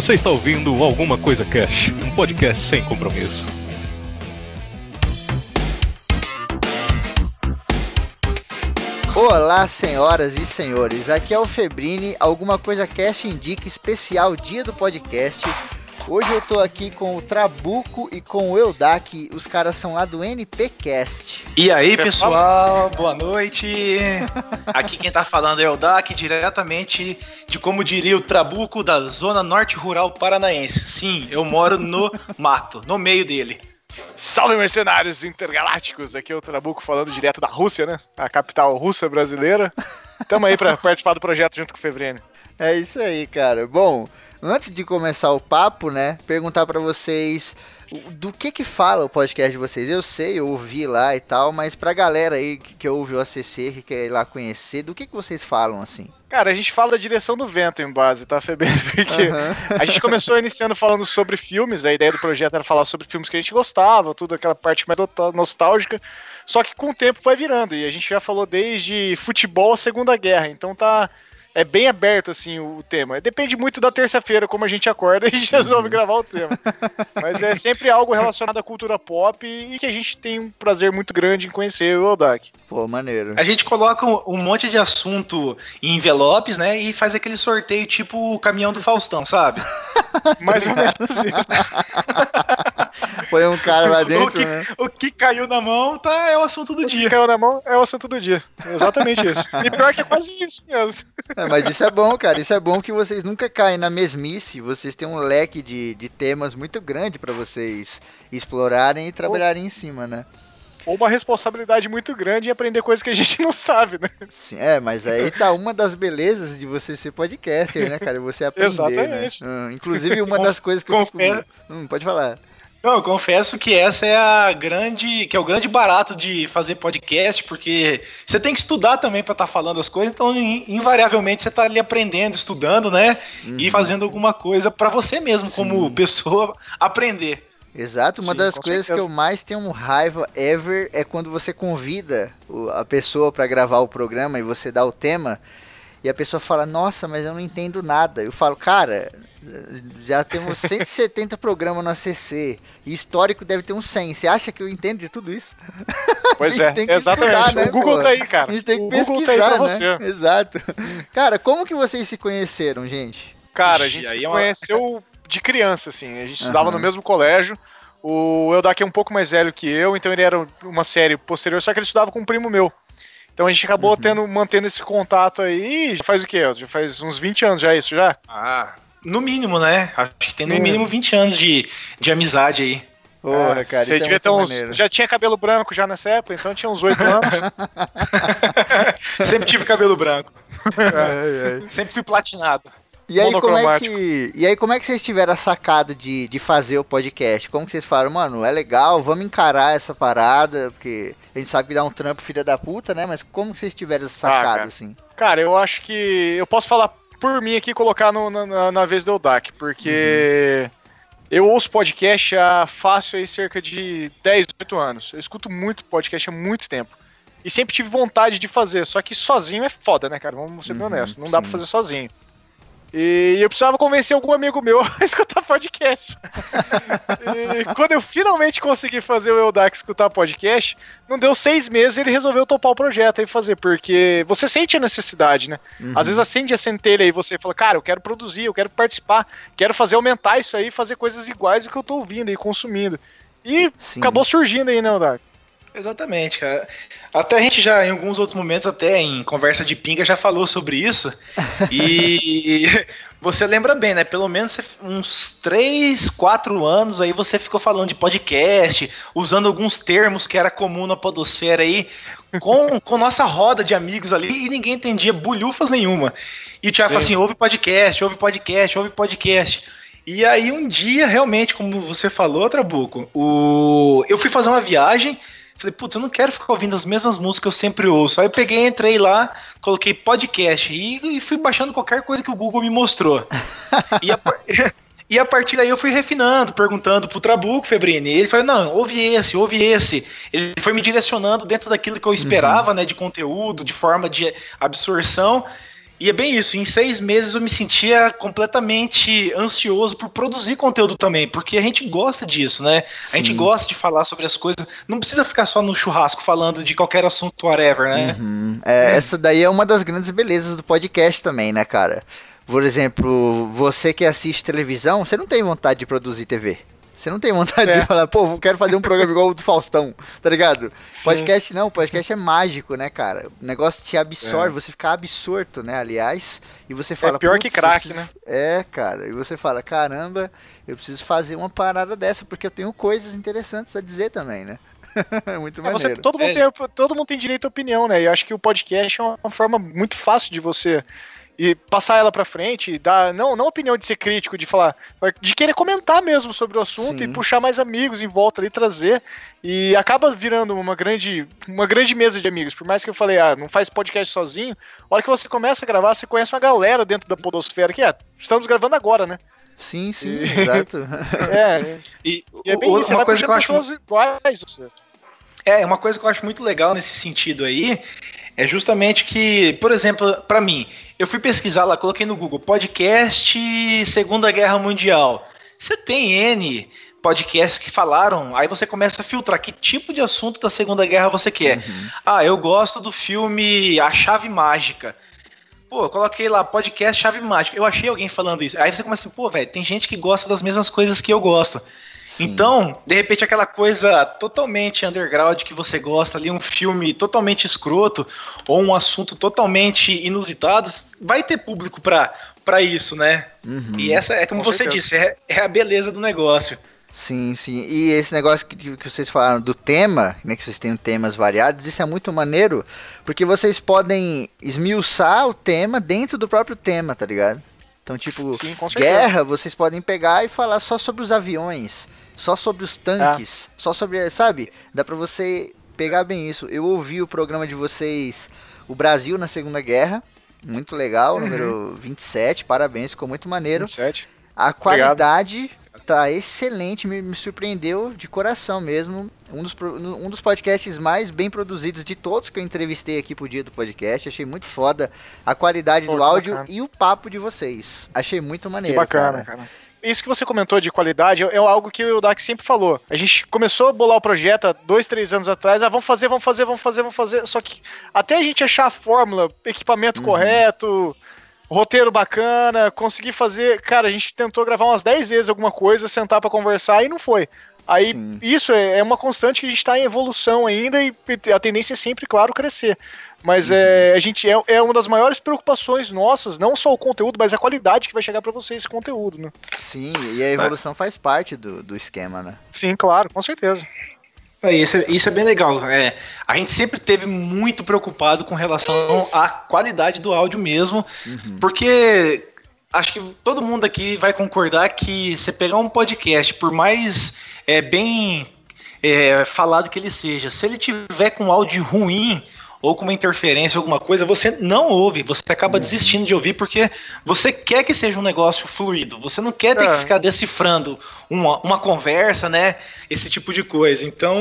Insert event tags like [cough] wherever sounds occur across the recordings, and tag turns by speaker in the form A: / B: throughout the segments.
A: Você está ouvindo Alguma Coisa Cash, um podcast sem compromisso.
B: Olá, senhoras e senhores. Aqui é o Febrini, Alguma Coisa Cast indica especial dia do podcast. Hoje eu tô aqui com o Trabuco e com o Eudak, os caras são lá do NPcast.
C: E aí, Você pessoal, fala? boa noite. [laughs] Aqui quem tá falando é o Eudak, diretamente de como diria o Trabuco da zona norte rural paranaense. Sim, eu moro no [laughs] mato, no meio dele.
D: Salve mercenários intergalácticos! Aqui é o Trabuco falando direto da Rússia, né? A capital russa brasileira. Tamo aí pra [laughs] participar do projeto junto com o Febrene.
B: É isso aí, cara. Bom, antes de começar o papo, né, perguntar para vocês do que que fala o podcast de vocês. Eu sei, eu ouvi lá e tal, mas pra galera aí que, que ouve o ACC, que quer ir lá conhecer, do que que vocês falam assim?
D: Cara, a gente fala da direção do vento em base, tá, Febe? [laughs] Porque uhum. a gente começou iniciando falando sobre filmes, a ideia do projeto era falar sobre filmes que a gente gostava, tudo aquela parte mais nostálgica. Só que com o tempo vai virando, e a gente já falou desde futebol a Segunda Guerra, então tá é bem aberto, assim, o tema. Depende muito da terça-feira, como a gente acorda [laughs] e a gente resolve uhum. gravar o tema. Mas é sempre algo relacionado à cultura pop e que a gente tem um prazer muito grande em conhecer o Odak.
B: Pô, maneiro.
C: A gente coloca um monte de assunto em envelopes, né, e faz aquele sorteio tipo o caminhão do Faustão, sabe? [laughs] [laughs]
D: Mais ou menos isso.
B: Põe um cara lá dentro,
C: o que,
B: né?
C: O que caiu na mão tá, é o assunto do
D: o
C: dia.
D: O que caiu na mão é o assunto do dia. Exatamente isso. [laughs] E pior que é quase isso mesmo.
B: É, mas isso é bom, cara. Isso é bom que vocês nunca caem na mesmice. Vocês têm um leque de, de temas muito grande para vocês explorarem e trabalharem em cima, né?
D: Ou uma responsabilidade muito grande em aprender coisas que a gente [laughs] não sabe, né?
B: Sim, é, mas aí tá uma das belezas de você ser podcaster, né, cara? Você aprender, né? Exatamente. né? Hum, inclusive, uma das coisas que eu fico... Hum, pode falar.
C: Não, eu confesso que essa é a grande, que é o grande barato de fazer podcast, porque você tem que estudar também para estar tá falando as coisas, então invariavelmente você está ali aprendendo, estudando, né? Uhum. E fazendo alguma coisa para você mesmo, Sim. como pessoa, aprender.
B: Exato, uma Sim, das coisas certeza. que eu mais tenho raiva ever é quando você convida a pessoa para gravar o programa e você dá o tema e a pessoa fala: Nossa, mas eu não entendo nada. Eu falo, cara, já temos [laughs] 170 programas no ACC. E histórico deve ter uns 100. Você acha que eu entendo de tudo isso?
D: Pois [laughs] é, exatamente. Estudar, né, o Google pô? tá aí, cara.
B: A gente tem que
D: o
B: pesquisar, tá né? Exato. Cara, como que vocês se conheceram, gente?
D: Cara, a gente Ixi, se é uma... de criança, assim. A gente uhum. estudava no mesmo colégio. O Eldak é um pouco mais velho que eu, então ele era uma série posterior, só que ele estudava com um primo meu. Então a gente acabou uhum. tendo, mantendo esse contato aí. Já faz o quê? Já faz uns 20 anos já isso, já?
C: Ah, no mínimo, né? Acho que tem no mínimo 20 anos de, de amizade aí.
D: Porra, cara, você devia é ter uns. Maneiro. Já tinha cabelo branco já nessa época, então tinha uns 8 anos. [laughs]
C: Sempre tive cabelo branco. É, é. Sempre fui platinado.
B: E aí, como é que, e aí, como é que vocês tiveram a sacada de, de fazer o podcast? Como que vocês falaram, mano, é legal, vamos encarar essa parada, porque a gente sabe que dá um trampo filha da puta, né? Mas como que vocês tiveram essa ah, sacada, ah,
D: cara.
B: assim?
D: Cara, eu acho que. Eu posso falar por mim aqui colocar no, na, na, vez do Eldak, porque uhum. eu ouço podcast há fácil aí cerca de 10, 8 anos. Eu escuto muito podcast há muito tempo. E sempre tive vontade de fazer, só que sozinho é foda, né, cara? Vamos ser uhum, honestos. Não sim. dá pra fazer sozinho. E eu precisava convencer algum amigo meu [laughs] a escutar podcast. e quando eu finalmente consegui fazer o Eldak escutar podcast, não deu seis meses ele resolveu topar o projeto e fazer, porque você sente a necessidade, né? Uhum. Às vezes acende a centelha e você fala, cara, eu quero produzir, eu quero participar, quero fazer aumentar isso aí, fazer coisas iguais do que eu tô ouvindo e consumindo. E Sim. acabou surgindo aí, né, Eldak?
C: Exatamente, cara. Até a gente já, em alguns outros momentos, até em conversa de pinga, já falou sobre isso. E [laughs] você lembra bem, né? Pelo menos uns 3, 4 anos aí você ficou falando de podcast, usando alguns termos que era comum na podosfera aí, com, [laughs] com nossa roda de amigos ali, e ninguém entendia bulhufas nenhuma. E o Thiago falou assim: ouve podcast, ouve podcast, ouve podcast. E aí um dia, realmente, como você falou, Trabuco, o... eu fui fazer uma viagem Falei, putz, eu não quero ficar ouvindo as mesmas músicas que eu sempre ouço. Aí eu peguei, entrei lá, coloquei podcast e, e fui baixando qualquer coisa que o Google me mostrou. [laughs] e, a, [laughs] e a partir daí eu fui refinando, perguntando pro Trabuco, Febrini. Ele falou, não, ouve esse, ouve esse. Ele foi me direcionando dentro daquilo que eu esperava, uhum. né, de conteúdo, de forma de absorção. E é bem isso, em seis meses eu me sentia completamente ansioso por produzir conteúdo também, porque a gente gosta disso, né? Sim. A gente gosta de falar sobre as coisas, não precisa ficar só no churrasco falando de qualquer assunto, whatever, né?
B: Uhum. É, essa daí é uma das grandes belezas do podcast também, né, cara? Por exemplo, você que assiste televisão, você não tem vontade de produzir TV. Você não tem vontade é. de falar, pô, quero fazer um programa igual o do Faustão, tá ligado? Sim. Podcast não, podcast é mágico, né, cara? O negócio te absorve, é. você fica absorto, né, aliás, e você fala...
D: É pior que crack, né?
B: É, cara, e você fala, caramba, eu preciso fazer uma parada dessa, porque eu tenho coisas interessantes a dizer também, né? [laughs] é muito é,
D: você, todo, mundo é. tem, todo mundo tem direito à opinião, né? E eu acho que o podcast é uma forma muito fácil de você e passar ela para frente, dar não não opinião de ser crítico, de falar, de querer comentar mesmo sobre o assunto Sim. e puxar mais amigos em volta ali trazer e acaba virando uma grande uma grande mesa de amigos. Por mais que eu falei, ah, não faz podcast sozinho, a hora que você começa a gravar, você conhece uma galera dentro da podosfera que é, estamos gravando agora, né?
B: Sim, sim, e... exato. [laughs] [laughs]
C: é, e, e é bem o, isso, uma coisa que eu acho iguais, É, uma coisa que eu acho muito legal nesse sentido aí é justamente que, por exemplo, para mim, eu fui pesquisar lá, coloquei no Google podcast Segunda Guerra Mundial. Você tem N podcasts que falaram, aí você começa a filtrar que tipo de assunto da Segunda Guerra você quer. Uhum. Ah, eu gosto do filme A Chave Mágica. Pô, eu coloquei lá podcast Chave Mágica. Eu achei alguém falando isso. Aí você começa assim, pô, velho, tem gente que gosta das mesmas coisas que eu gosto. Então, de repente, aquela coisa totalmente underground que você gosta ali, um filme totalmente escroto, ou um assunto totalmente inusitado, vai ter público pra, pra isso, né? Uhum. E essa é como Com você certeza. disse, é, é a beleza do negócio.
B: Sim, sim. E esse negócio que, que vocês falaram do tema, né, que vocês têm temas variados, isso é muito maneiro, porque vocês podem esmiuçar o tema dentro do próprio tema, tá ligado? Então, tipo, sim, guerra, vocês podem pegar e falar só sobre os aviões só sobre os tanques, ah. só sobre, sabe? Dá pra você pegar bem isso. Eu ouvi o programa de vocês, o Brasil na Segunda Guerra, muito legal, uhum. número 27, parabéns, ficou muito maneiro.
D: 27.
B: A qualidade Obrigado. Tá excelente, me, me, surpreendeu de coração mesmo. Um dos, um dos podcasts mais bem produzidos de todos que eu entrevistei aqui pro dia do podcast. Achei muito foda a qualidade Pô, do áudio bacana. e o papo de vocês. Achei muito maneiro. Que
D: bacana, cara. cara isso que você comentou de qualidade é, é algo que o Dak sempre falou. A gente começou a bolar o projeto há dois, três anos atrás. Ah, vamos fazer, vamos fazer, vamos fazer, vamos fazer. Só que até a gente achar a fórmula, equipamento uhum. correto, roteiro bacana, conseguir fazer. Cara, a gente tentou gravar umas 10 vezes alguma coisa, sentar para conversar e não foi. Aí Sim. isso é, é uma constante que a gente está em evolução ainda e a tendência é sempre, claro, crescer. Mas uhum. é, a gente é, é uma das maiores preocupações nossas, não só o conteúdo, mas a qualidade que vai chegar para vocês esse conteúdo, né?
B: Sim, e a evolução é. faz parte do, do esquema, né?
D: Sim, claro, com certeza.
C: É, isso, é, isso é bem legal. É, a gente sempre teve muito preocupado com relação à qualidade do áudio mesmo, uhum. porque acho que todo mundo aqui vai concordar que você pegar um podcast, por mais é, bem é, falado que ele seja, se ele tiver com áudio ruim, ou com uma interferência, alguma coisa, você não ouve, você acaba uhum. desistindo de ouvir porque você quer que seja um negócio fluido, você não quer ter é. que ficar decifrando uma, uma conversa, né? Esse tipo de coisa. Então,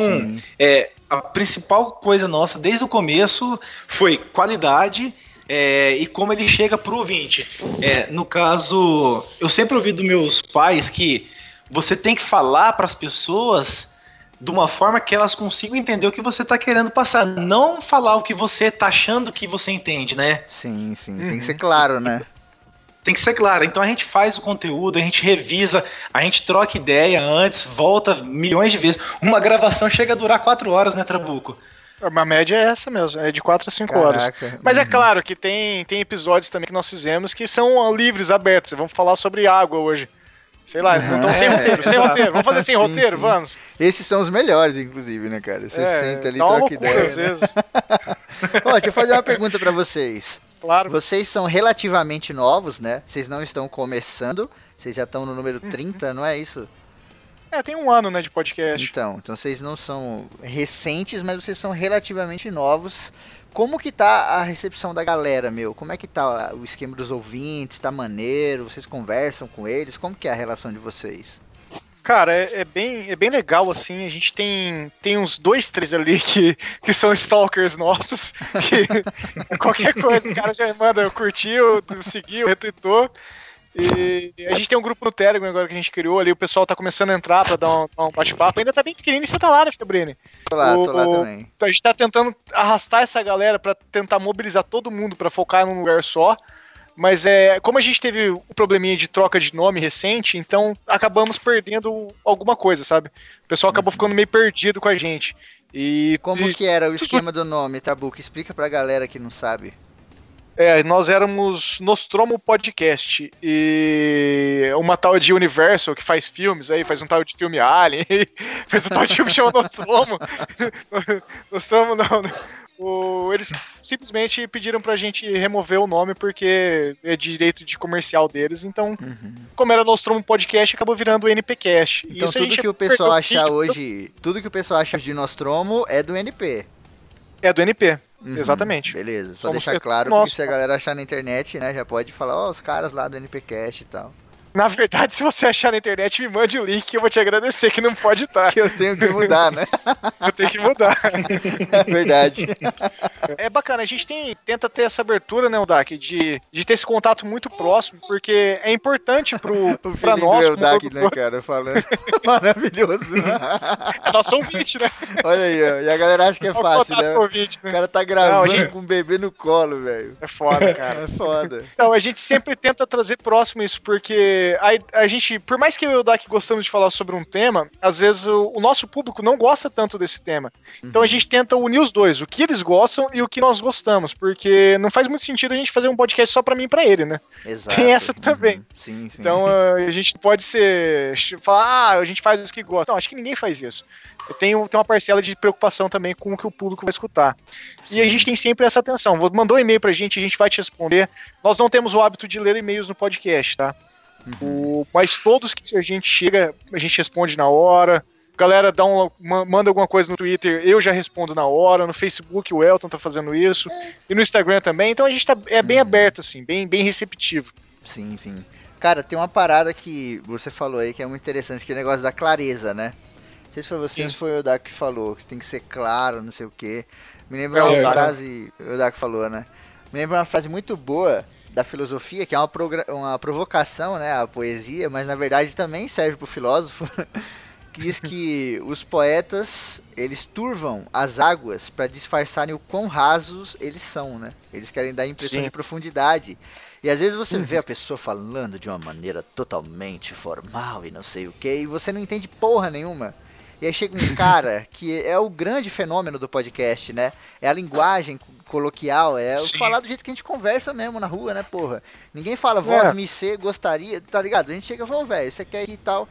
C: é, a principal coisa nossa desde o começo foi qualidade. É, e como ele chega pro ouvinte. É, no caso, eu sempre ouvi dos meus pais que você tem que falar para as pessoas de uma forma que elas consigam entender o que você está querendo passar, não falar o que você está achando que você entende, né?
B: Sim, sim, uhum. tem que uhum. ser claro, né?
C: Tem que ser claro. Então a gente faz o conteúdo, a gente revisa, a gente troca ideia antes, volta milhões de vezes. Uma gravação chega a durar quatro horas, né, Trabuco?
D: Uma média é essa mesmo, é de 4 a 5 horas. Mas é uhum. é claro que tem, tem episódios também que nós fizemos que são livres, abertos. Vamos falar sobre água hoje. Sei lá, então sem roteiro, sem roteiro. Vamos fazer sem sim, roteiro, sim. vamos.
B: Esses são os melhores, inclusive, né, cara? Você é, senta ali troca ideia. Às né? vezes. [laughs] Ó, deixa eu fazer uma pergunta para vocês.
D: Claro.
B: Vocês são relativamente novos, né? Vocês não estão começando, vocês já estão no número 30, uhum. não é isso?
D: É, tem um ano, né, de podcast.
B: Então, então vocês não são recentes, mas vocês são relativamente novos. Como que tá a recepção da galera, meu? Como é que tá o esquema dos ouvintes? Tá maneiro? Vocês conversam com eles? Como que é a relação de vocês?
D: Cara, é, é, bem, é bem legal, assim. A gente tem, tem uns dois, três ali que, que são stalkers nossos. Que [laughs] qualquer coisa, o cara já manda, curtiu, seguiu, retweetou. E a gente tem um grupo no Telegram agora que a gente criou ali, o pessoal tá começando a entrar pra dar um, um bate-papo. Ainda tá bem pequenininho e você tá lá, né, Fabrini?
B: Tô lá, o, tô lá também.
D: A gente tá tentando arrastar essa galera pra tentar mobilizar todo mundo pra focar num lugar só. Mas é, como a gente teve o um probleminha de troca de nome recente, então acabamos perdendo alguma coisa, sabe? O pessoal acabou ficando meio perdido com a gente. E
B: como que era o esquema do nome, Tabuca? Explica pra galera que não sabe.
D: É, nós éramos Nostromo Podcast e uma tal de Universal que faz filmes aí, faz um tal de filme Alien, [laughs] faz um tal de filme chamado Nostromo. [laughs] Nostromo não, o, eles simplesmente pediram pra gente remover o nome porque é direito de comercial deles. Então, uhum. como era Nostromo Podcast, acabou virando o NPcast.
B: Então, tudo que o pessoal achar hoje, tudo que o pessoal acha de Nostromo é do NP.
D: É do NP. Uhum, Exatamente.
B: Beleza, só Somos deixar claro, porque se a galera achar na internet, né, já pode falar, ó, oh, os caras lá do NPcast e tal.
D: Na verdade, se você achar na internet, me mande o link que eu vou te agradecer, que não pode estar.
B: Que eu tenho que mudar, né? [laughs]
D: eu tenho que mudar.
B: É verdade.
D: É bacana, a gente tem, tenta ter essa abertura, né, Odak, de, de ter esse contato muito próximo, porque é importante pro, [laughs] o pra nós.
B: O Odak, né, cara, falando. [laughs] Maravilhoso.
D: É nosso ouvinte, né?
B: Olha aí, ó. E a galera acha que é fácil, né? Ouvinte, né? O cara tá gravando não, gente... com um bebê no colo, velho.
D: É foda, cara.
B: É foda.
D: Então, a gente sempre tenta trazer próximo isso, porque a, a gente, por mais que eu e o Dak gostamos de falar sobre um tema, às vezes o, o nosso público não gosta tanto desse tema. Então a uhum. gente tenta unir os dois, o que eles gostam e o que nós gostamos, porque não faz muito sentido a gente fazer um podcast só para mim e pra ele, né?
B: Exato.
D: Tem essa também. Uhum.
B: Sim, sim.
D: Então [laughs] a gente pode ser. falar, ah, a gente faz os que gosta. Não, acho que ninguém faz isso. Eu tenho, tenho uma parcela de preocupação também com o que o público vai escutar. Sim. E a gente tem sempre essa atenção. Mandou um e-mail pra gente, a gente vai te responder. Nós não temos o hábito de ler e-mails no podcast, tá? Uhum. O, mas todos que a gente chega, a gente responde na hora. Galera dá um, manda alguma coisa no Twitter, eu já respondo na hora. No Facebook o Elton tá fazendo isso. E no Instagram também. Então a gente tá, é bem uhum. aberto, assim, bem, bem receptivo.
B: Sim, sim. Cara, tem uma parada que você falou aí que é muito interessante, que é o negócio da clareza, né? Não sei se foi você ou se foi o Dak que falou, que tem que ser claro, não sei o quê. Me lembra é, uma frase, o Dak falou, né? Me lembra uma frase muito boa da filosofia, que é uma, uma provocação, né, a poesia, mas na verdade também serve para o filósofo, [laughs] que diz que os poetas, eles turvam as águas para disfarçarem o quão rasos eles são, né? Eles querem dar a impressão Sim. de profundidade. E às vezes você vê a pessoa falando de uma maneira totalmente formal e não sei o que, e você não entende porra nenhuma. E aí chega um cara que é o grande fenômeno do podcast, né? É a linguagem coloquial, é Sim. falar do jeito que a gente conversa mesmo na rua, né, porra? Ninguém fala, voz, é. me ser, gostaria, tá ligado? A gente chega e fala, velho, você quer ir e tal.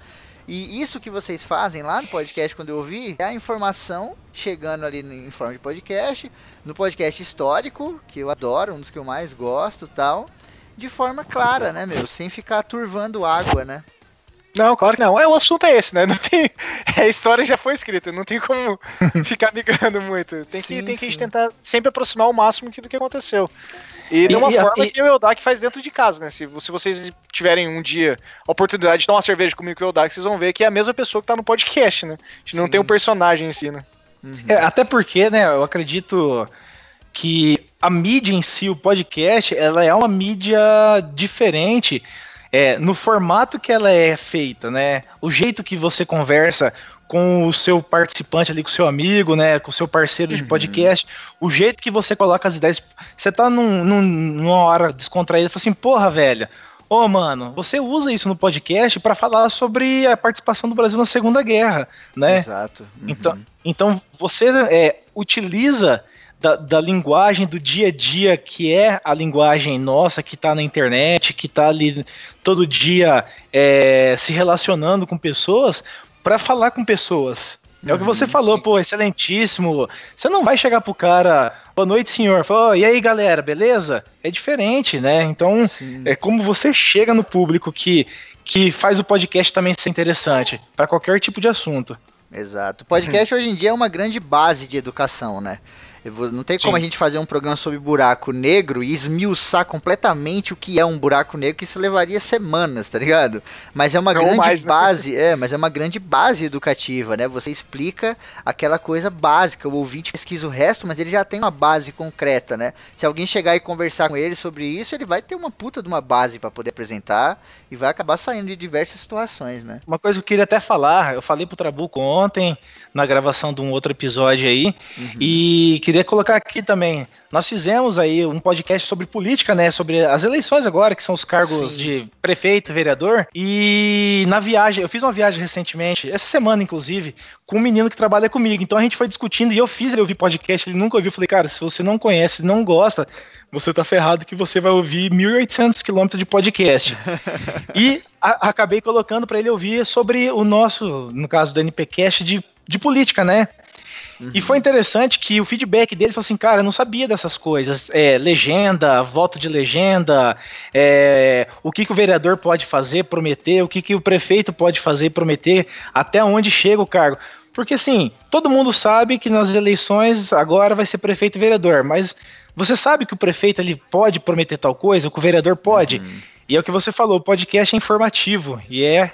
B: E isso que vocês fazem lá no podcast, quando eu ouvi, é a informação chegando ali em forma de podcast, no podcast histórico, que eu adoro, um dos que eu mais gosto tal, de forma clara, né, meu? Sem ficar turvando água, né?
D: Não, claro que não. É, o assunto é esse, né? [laughs] Não tem, a história já foi escrita, não tem como [laughs] ficar migrando muito. Tem que, sim, tem que a gente tentar sempre aproximar o máximo do que aconteceu. E de uma e, forma e, que o Eldak faz dentro de casa, né? Se, se vocês tiverem um dia a oportunidade de tomar uma cerveja comigo com o Eldak, vocês vão ver que é a mesma pessoa que tá no podcast, né? A gente sim. não tem um personagem em si, né?
C: Uhum. É, até porque, né, eu acredito que a mídia em si, o podcast, ela é uma mídia diferente é, no formato que ela é feita, né? O jeito que você conversa com o seu participante ali, com o seu amigo, né? Com o seu parceiro uhum. de podcast, o jeito que você coloca as ideias. Você tá num, num, numa hora descontraída e fala assim, porra, velho. Ô, oh, mano, você usa isso no podcast para falar sobre a participação do Brasil na Segunda Guerra, né?
B: Exato.
C: Uhum. Então, então você é, utiliza da, da, linguagem do dia a dia, que é a linguagem nossa, que está na internet, que está ali todo dia é, se relacionando com pessoas, para falar com pessoas. É o que você uhum, falou, pô, excelentíssimo. Você não vai chegar pro cara, boa noite, senhor. Falou, oh, e aí, galera, beleza? É diferente, né? Então, sim. é como você chega no público que, que faz o podcast também ser interessante para qualquer tipo de assunto.
B: Exato. O podcast hoje em dia é uma grande base de educação, né? Não tem como Sim. a gente fazer um programa sobre buraco negro e esmiuçar completamente o que é um buraco negro, que isso levaria semanas, tá ligado? Mas é uma Não grande mais, né? base, né? é, mas é uma grande base educativa, né? Você explica aquela coisa básica, o ouvinte pesquisa o resto, mas ele já tem uma base concreta, né? Se alguém chegar e conversar com ele sobre isso, ele vai ter uma puta de uma base para poder apresentar e vai acabar saindo de diversas situações, né?
C: Uma coisa que eu queria até falar, eu falei pro Trabuco ontem, na gravação de um outro episódio aí, uhum. e queria colocar aqui também. Nós fizemos aí um podcast sobre política, né? Sobre as eleições agora, que são os cargos Sim. de prefeito, vereador. E na viagem, eu fiz uma viagem recentemente, essa semana, inclusive, com um menino que trabalha comigo. Então a gente foi discutindo e eu fiz ele ouvir podcast, ele nunca ouviu. Eu falei, cara, se você não conhece, não gosta, você tá ferrado que você vai ouvir 1.800 quilômetros de podcast. [laughs] e a, acabei colocando para ele ouvir sobre o nosso, no caso do NPcast, de, de política, né? Uhum. E foi interessante que o feedback dele foi assim, cara, eu não sabia dessas coisas. É, legenda, voto de legenda, é, o que, que o vereador pode fazer, prometer, o que, que o prefeito pode fazer, prometer, até onde chega o cargo. Porque assim, todo mundo sabe que nas eleições agora vai ser prefeito e vereador, mas você sabe que o prefeito ele pode prometer tal coisa, que o vereador pode. Uhum. E é o que você falou, o podcast é informativo e é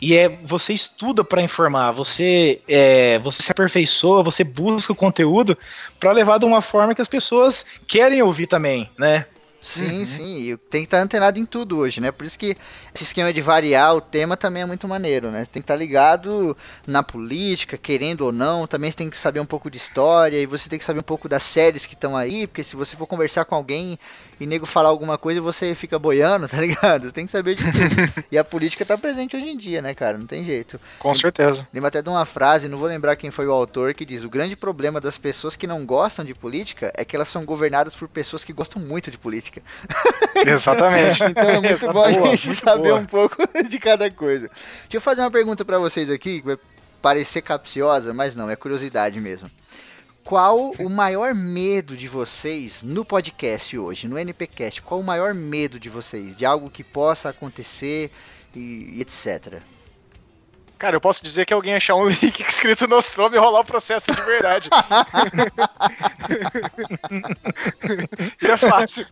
C: e é você estuda para informar, você é, você se aperfeiçoa, você busca o conteúdo para levar de uma forma que as pessoas querem ouvir também, né?
B: Sim, uhum. sim. Tem que estar antenado em tudo hoje, né? Por isso que esse esquema de variar o tema também é muito maneiro, né? Você tem que estar ligado na política, querendo ou não. Também você tem que saber um pouco de história e você tem que saber um pouco das séries que estão aí, porque se você for conversar com alguém e nego falar alguma coisa, você fica boiando, [laughs] tá ligado? Você tem que saber de tudo. [laughs] e a política tá presente hoje em dia, né, cara? Não tem jeito.
D: Com certeza.
B: Lembro até de uma frase, não vou lembrar quem foi o autor, que diz: O grande problema das pessoas que não gostam de política é que elas são governadas por pessoas que gostam muito de política. [laughs]
D: Exatamente.
B: então é muito bom a gente saber boa. um pouco [laughs] de cada coisa. Deixa eu fazer uma pergunta para vocês aqui, que vai parecer capciosa, mas não, é curiosidade mesmo qual o maior medo de vocês no podcast hoje, no NPcast? Qual o maior medo de vocês? De algo que possa acontecer e, etc.
D: Cara, eu posso dizer que alguém achar um [laughs] link escrito Nostromo e rolar o processo de verdade. [laughs] e é fácil.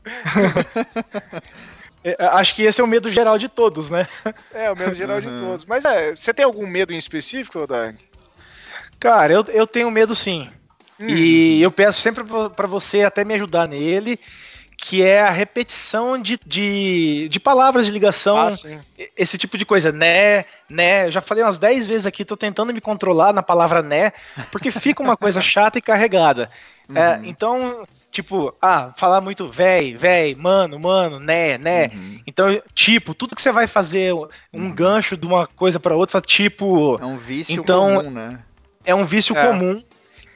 C: É, acho que esse é o medo geral de todos, né?
D: É, o medo geral uhum. de todos. Mas é, você tem algum medo em específico, Dag?
C: Cara, eu, eu tenho medo sim. Hum. E eu peço sempre para você até me ajudar nele, que é a repetição de, de, de palavras de ligação, ah, esse tipo de coisa, né, né. Eu já falei umas 10 vezes aqui, tô tentando me controlar na palavra né, porque fica uma coisa [laughs] chata e carregada. É, uhum. É, então, tipo, ah, falar muito véi, véi, mano, mano, né, né. Uhum. Então, tipo, tudo que você vai fazer um uhum. gancho de uma coisa para outra, tipo.
B: É um vício então, comum, né?
C: É um vício é. comum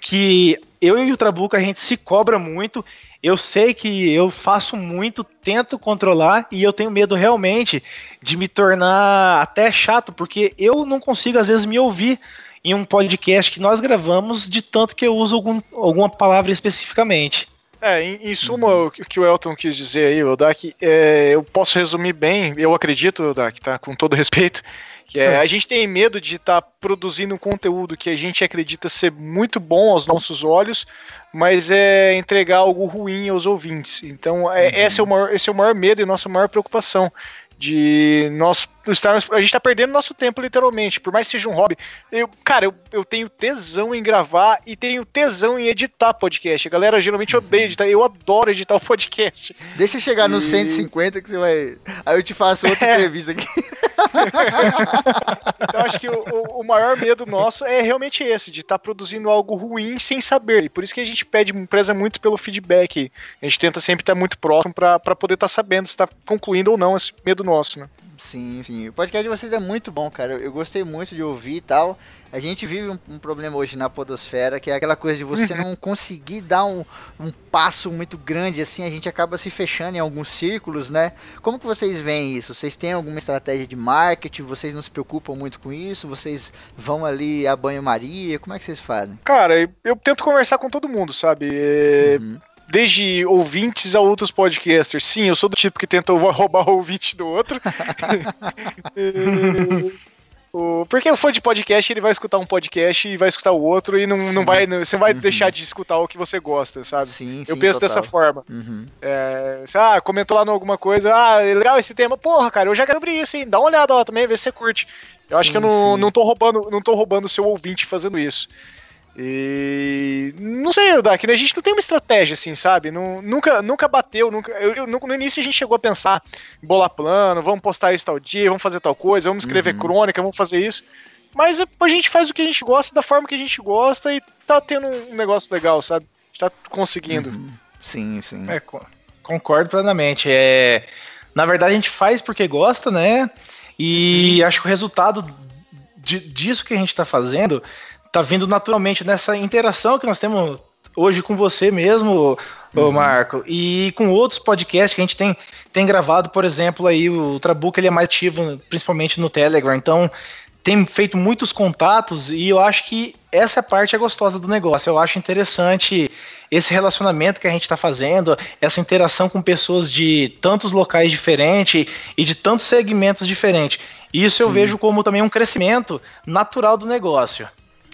C: que eu e o Trabuco a gente se cobra muito. Eu sei que eu faço muito, tento controlar e eu tenho medo realmente de me tornar até chato, porque eu não consigo às vezes me ouvir em um podcast que nós gravamos de tanto que eu uso algum, alguma palavra especificamente.
D: É, em, em suma, o que o Elton quis dizer aí, o Dak, é, eu posso resumir bem, eu acredito, Dak, tá? Com todo respeito, que é, a gente tem medo de estar tá produzindo um conteúdo que a gente acredita ser muito bom aos nossos olhos, mas é entregar algo ruim aos ouvintes. Então, é, uhum. esse, é o maior, esse é o maior medo e nossa maior preocupação de nós estarmos. A gente tá perdendo nosso tempo, literalmente. Por mais que seja um hobby. Eu, cara, eu, eu tenho tesão em gravar e tenho tesão em editar podcast. A galera geralmente odeia editar. Eu adoro editar o podcast.
B: Deixa eu chegar e... no 150 que você vai. Aí eu te faço outra é. [laughs] entrevista aqui. [laughs]
D: então acho que o, o, maior medo nosso é realmente esse, de estar tá produzindo algo ruim sem saber. E por isso que a gente pede, preza muito pelo feedback. A gente tenta sempre estar muito próximo para poder estar tá sabendo se está concluindo ou não esse medo nosso, né?
B: Sim, sim. O podcast de vocês é muito bom, cara. Eu gostei muito de ouvir e tal. A gente vive um, um problema hoje na podosfera, que é aquela coisa de você [laughs] não conseguir dar um, um passo muito grande, assim, a gente acaba se fechando em alguns círculos, né? Como que vocês veem isso? Vocês têm alguma estratégia de marketing? Vocês não se preocupam muito com isso? Vocês vão ali a banho-maria? Como é que vocês fazem?
D: Cara, eu, eu tento conversar com todo mundo, sabe? É... Uhum desde ouvintes a outros podcasters. Sim, eu sou do tipo que tenta roubar o ouvinte do outro. [laughs] O, porque o fã de podcast, ele vai escutar um podcast e vai escutar o outro e não, não vai, não, você vai uhum. deixar de escutar o que você gosta, sabe?
B: Sim,
D: Eu penso total. dessa forma. Uhum. É, você, ah, comentou lá em alguma coisa, ah, é legal esse tema, porra, cara, eu já quero sobre isso, hein? Dá uma olhada lá também, vê se você curte. Eu sim, acho que eu não, não tô roubando, não tô roubando o seu ouvinte fazendo isso. E não sei, Dak, né? A gente não tem uma estratégia assim, sabe? Não, nunca, nunca bateu, nunca. Eu, eu, no início a gente chegou a pensar em bolar plano, vamos postar isso tal dia, vamos fazer tal coisa, vamos escrever uhum. crônica, vamos fazer isso. Mas a gente faz o que a gente gosta, da forma que a gente gosta e tá tendo um negócio legal, sabe? A gente tá conseguindo. Uhum.
B: Sim, sim.
C: É, concordo plenamente. É, na verdade, a gente faz porque gosta, né? E uhum. acho que o resultado de, disso que a gente tá fazendo tá vindo naturalmente nessa interação que nós temos hoje com você mesmo, uhum. Marco, e com outros podcasts que a gente tem, tem gravado, por exemplo, aí o Trabuco ele é mais ativo, principalmente no Telegram, então tem feito muitos contatos e eu acho que essa parte é gostosa do negócio. Eu acho interessante esse relacionamento que a gente está fazendo, essa interação com pessoas de tantos locais diferentes e de tantos segmentos diferentes. Isso Sim. eu vejo como também um crescimento natural do negócio.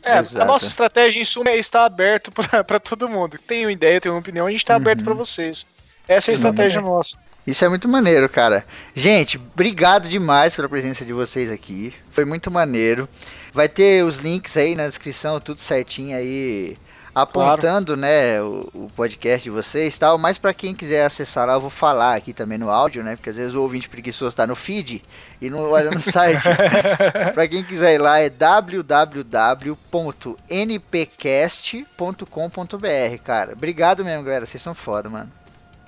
D: É, Exato. a nossa estratégia em suma é estar aberto para [laughs] todo mundo. Tem uma ideia, tem uma opinião, a gente está uhum. aberto para vocês. Essa é a estratégia nossa.
B: Isso é muito maneiro, cara. Gente, obrigado demais pela presença de vocês aqui. Foi muito maneiro. Vai ter os links aí na descrição, tudo certinho aí apontando, claro. né, o, o, podcast de vocês tal, mas para quem quiser acessar lá, eu vou falar aqui também no áudio, né, porque às vezes o ouvinte preguiçoso está no feed e não olha no site. [laughs] para quem quiser ir lá é www.npcast.com.br, cara. Obrigado mesmo, galera, vocês são foda, mano.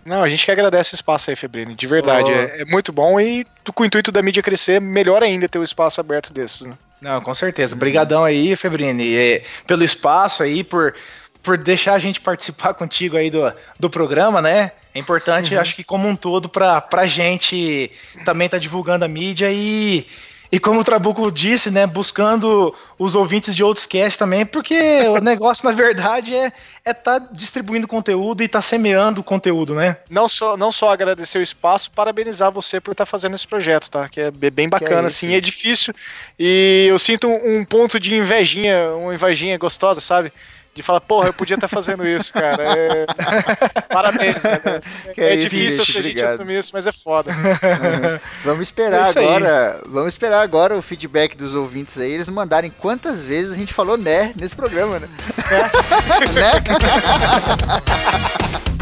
D: Não, a gente que agradece o espaço aí, Febrine, de verdade. Oh. É, é, muito bom e com o intuito da mídia crescer, melhor ainda ter um espaço aberto desses, né?
C: Não, com certeza. Obrigadão aí, Febrini, pelo espaço aí, por, por deixar a gente participar [laughs] contigo aí do, do programa, né? É importante, uhum. acho que como um todo, pra, pra gente também tá divulgando a mídia e e como o Trabuco disse, né, buscando os ouvintes de outros casts também, porque o [laughs] negócio, na verdade, é é estar tá distribuindo conteúdo e estar tá semeando conteúdo, né?
D: Não só, não só agradecer o espaço, parabenizar você por estar tá fazendo esse projeto, tá? Que é bem bacana, é assim, é difícil. E eu sinto um ponto de invejinha, uma invejinha gostosa, sabe? de falar, porra, eu podia estar tá fazendo isso, cara. É... [laughs] Parabéns, né? É, é difícil gente, a gente assumir isso, mas é foda.
B: Uhum. [laughs] Vamos esperar é agora. Vamos esperar agora o feedback dos ouvintes aí, eles mandarem quantas vezes a gente falou né nesse programa, né? É. [laughs] né? ハハハハ!